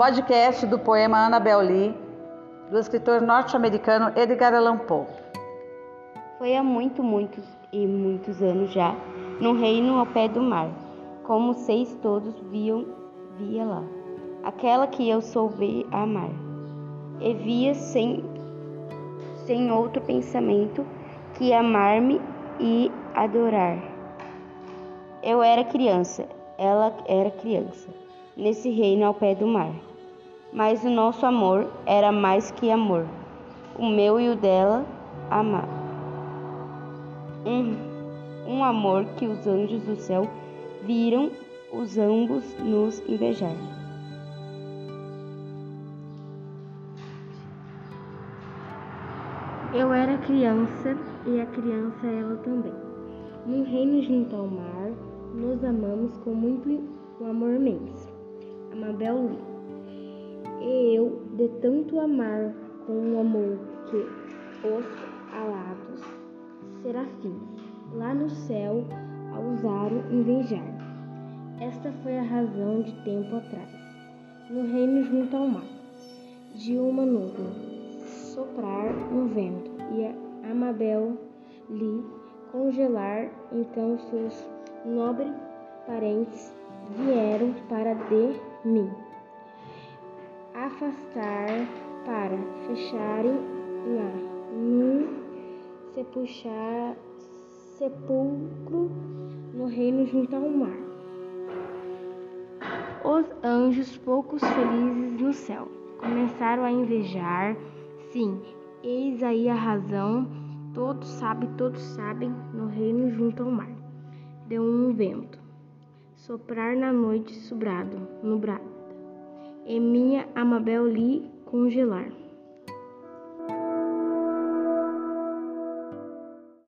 podcast do poema Annabel Lee, do escritor norte-americano Edgar Allan Poe. Foi há muito, muitos e muitos anos já, num reino ao pé do mar, como seis todos viam, via lá, aquela que eu soube amar, e via sem, sem outro pensamento que amar-me e adorar. Eu era criança, ela era criança, nesse reino ao pé do mar. Mas o nosso amor era mais que amor, o meu e o dela amar. Um, um amor que os anjos do céu viram os ambos nos invejar. Eu era criança e a criança ela também. Num reino junto ao mar, nos amamos com muito amor imenso. Amabel Lee. E eu, de tanto amar com um amor que os alados serafins lá no céu ousaram invejar. Esta foi a razão de tempo atrás, no reino junto ao mar, de uma nuvem soprar um vento e a Amabel lhe congelar, então seus nobres parentes vieram para de mim, afastar para fecharem lá num sepulchar, sepulcro no reino junto ao mar. Os anjos, poucos felizes no céu, começaram a invejar. Sim, eis aí a razão. Todos sabem, todos sabem, no reino junto ao mar. Deu um vento, soprar na noite sobrado, nublada, e minha Amabel lhe congelar.